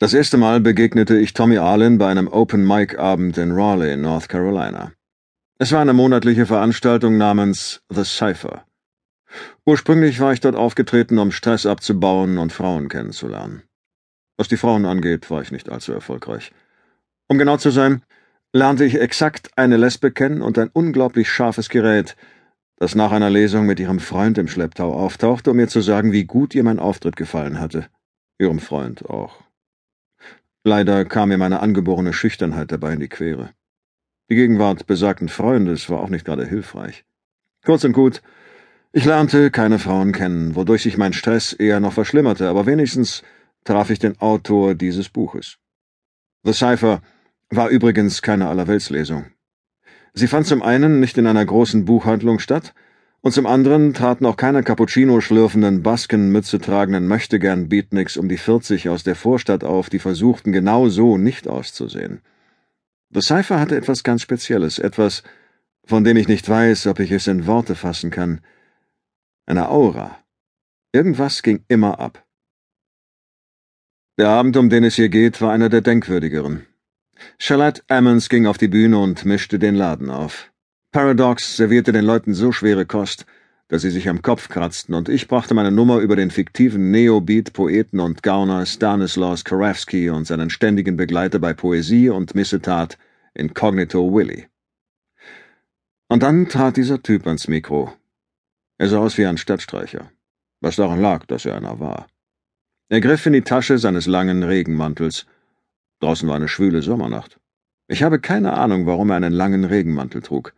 Das erste Mal begegnete ich Tommy Allen bei einem Open-Mic-Abend in Raleigh, North Carolina. Es war eine monatliche Veranstaltung namens The Cypher. Ursprünglich war ich dort aufgetreten, um Stress abzubauen und Frauen kennenzulernen. Was die Frauen angeht, war ich nicht allzu erfolgreich. Um genau zu sein, lernte ich exakt eine Lesbe kennen und ein unglaublich scharfes Gerät, das nach einer Lesung mit ihrem Freund im Schlepptau auftauchte, um mir zu sagen, wie gut ihr mein Auftritt gefallen hatte. Ihrem Freund auch. Leider kam mir meine angeborene Schüchternheit dabei in die Quere. Die Gegenwart besagten Freundes war auch nicht gerade hilfreich. Kurz und gut, ich lernte keine Frauen kennen, wodurch sich mein Stress eher noch verschlimmerte, aber wenigstens traf ich den Autor dieses Buches. The Cypher war übrigens keine Allerweltslesung. Sie fand zum einen nicht in einer großen Buchhandlung statt, und zum anderen traten auch keine Cappuccino schlürfenden, Baskenmütze tragenden Möchtegern Beatniks um die vierzig aus der Vorstadt auf, die versuchten, genau so nicht auszusehen. The Cypher hatte etwas ganz Spezielles, etwas, von dem ich nicht weiß, ob ich es in Worte fassen kann. Eine Aura. Irgendwas ging immer ab. Der Abend, um den es hier geht, war einer der denkwürdigeren. Charlotte Ammons ging auf die Bühne und mischte den Laden auf. Paradox servierte den Leuten so schwere Kost, dass sie sich am Kopf kratzten, und ich brachte meine Nummer über den fiktiven Neobeat-Poeten und Gauner Stanislaus Karafsky und seinen ständigen Begleiter bei Poesie und Missetat, Incognito Willy. Und dann trat dieser Typ ans Mikro. Er sah aus wie ein Stadtstreicher, was daran lag, dass er einer war. Er griff in die Tasche seines langen Regenmantels. Draußen war eine schwüle Sommernacht. Ich habe keine Ahnung, warum er einen langen Regenmantel trug.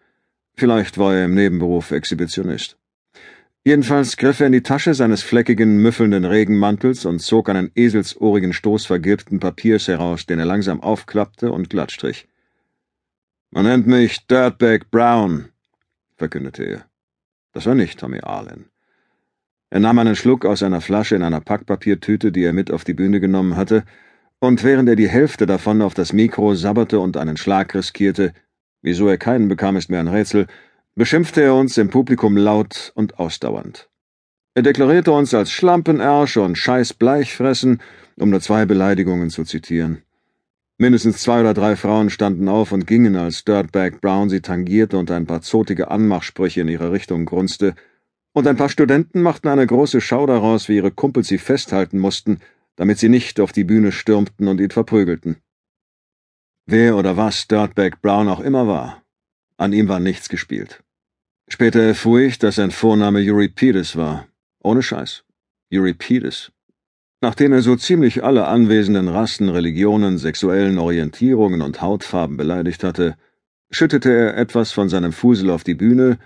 Vielleicht war er im Nebenberuf Exhibitionist. Jedenfalls griff er in die Tasche seines fleckigen, müffelnden Regenmantels und zog einen eselsohrigen Stoß vergilbten Papiers heraus, den er langsam aufklappte und glattstrich. Man nennt mich Dirtbag Brown, verkündete er. Das war nicht Tommy Arlen. Er nahm einen Schluck aus einer Flasche in einer Packpapiertüte, die er mit auf die Bühne genommen hatte, und während er die Hälfte davon auf das Mikro sabberte und einen Schlag riskierte, Wieso er keinen bekam, ist mir ein Rätsel, beschimpfte er uns im Publikum laut und ausdauernd. Er deklarierte uns als Schlampenärsch und scheiß Bleichfressen, um nur zwei Beleidigungen zu zitieren. Mindestens zwei oder drei Frauen standen auf und gingen, als Dirtbag Brown sie tangierte und ein paar zotige Anmachsprüche in ihre Richtung grunzte, und ein paar Studenten machten eine große Schau daraus, wie ihre Kumpels sie festhalten mussten, damit sie nicht auf die Bühne stürmten und ihn verprügelten. Wer oder was Dirtbag Brown auch immer war, an ihm war nichts gespielt. Später erfuhr ich, dass sein Vorname Euripides war. Ohne Scheiß. Euripides. Nachdem er so ziemlich alle anwesenden Rassen, Religionen, sexuellen Orientierungen und Hautfarben beleidigt hatte, schüttete er etwas von seinem Fusel auf die Bühne,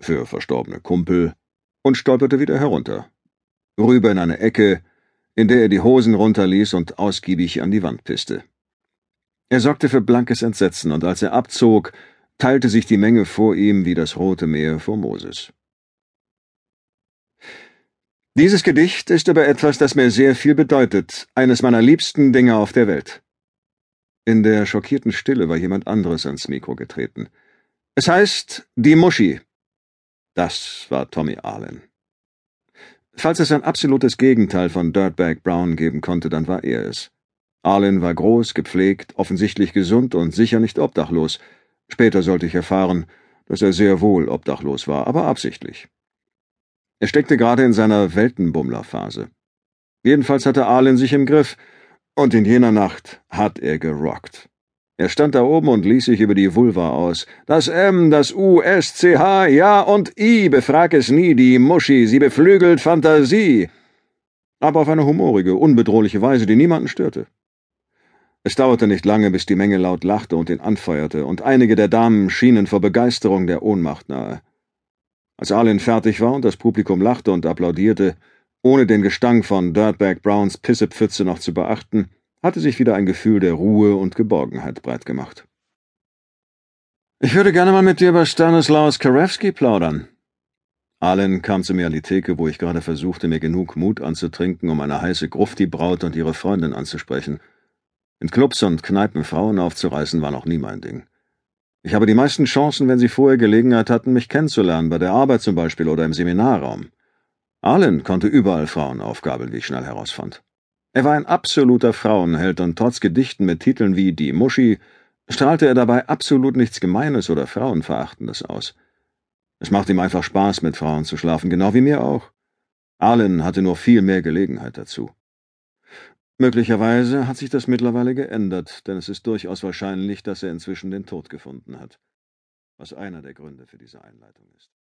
für verstorbene Kumpel, und stolperte wieder herunter. Rüber in eine Ecke, in der er die Hosen runterließ und ausgiebig an die Wand pisste. Er sorgte für blankes Entsetzen, und als er abzog, teilte sich die Menge vor ihm wie das Rote Meer vor Moses. Dieses Gedicht ist aber etwas, das mir sehr viel bedeutet, eines meiner liebsten Dinge auf der Welt. In der schockierten Stille war jemand anderes ans Mikro getreten. Es heißt Die Muschi. Das war Tommy Arlen. Falls es ein absolutes Gegenteil von Dirtbag Brown geben konnte, dann war er es. Arlen war groß, gepflegt, offensichtlich gesund und sicher nicht obdachlos. Später sollte ich erfahren, dass er sehr wohl obdachlos war, aber absichtlich. Er steckte gerade in seiner Weltenbummlerphase. Jedenfalls hatte Arlen sich im Griff, und in jener Nacht hat er gerockt. Er stand da oben und ließ sich über die Vulva aus. Das M, das U, S, C, H, ja und I, befrag es nie, die Muschi, sie beflügelt Fantasie. Aber auf eine humorige, unbedrohliche Weise, die niemanden störte. Es dauerte nicht lange, bis die Menge laut lachte und ihn anfeuerte, und einige der Damen schienen vor Begeisterung der Ohnmacht nahe. Als Arlen fertig war und das Publikum lachte und applaudierte, ohne den Gestank von Dirtbag Browns Pissepfütze noch zu beachten, hatte sich wieder ein Gefühl der Ruhe und Geborgenheit breitgemacht. Ich würde gerne mal mit dir über Stanislaus Karewski plaudern. Arlen kam zu mir an die Theke, wo ich gerade versuchte, mir genug Mut anzutrinken, um eine heiße Grufti-Braut und ihre Freundin anzusprechen – in Clubs und Kneipen Frauen aufzureißen war noch nie mein Ding. Ich habe die meisten Chancen, wenn sie vorher Gelegenheit hatten, mich kennenzulernen, bei der Arbeit zum Beispiel oder im Seminarraum. Arlen konnte überall Frauen aufgabeln, wie ich schnell herausfand. Er war ein absoluter Frauenheld und trotz Gedichten mit Titeln wie Die Muschi strahlte er dabei absolut nichts Gemeines oder Frauenverachtendes aus. Es macht ihm einfach Spaß, mit Frauen zu schlafen, genau wie mir auch. Arlen hatte nur viel mehr Gelegenheit dazu. Möglicherweise hat sich das mittlerweile geändert, denn es ist durchaus wahrscheinlich, dass er inzwischen den Tod gefunden hat, was einer der Gründe für diese Einleitung ist.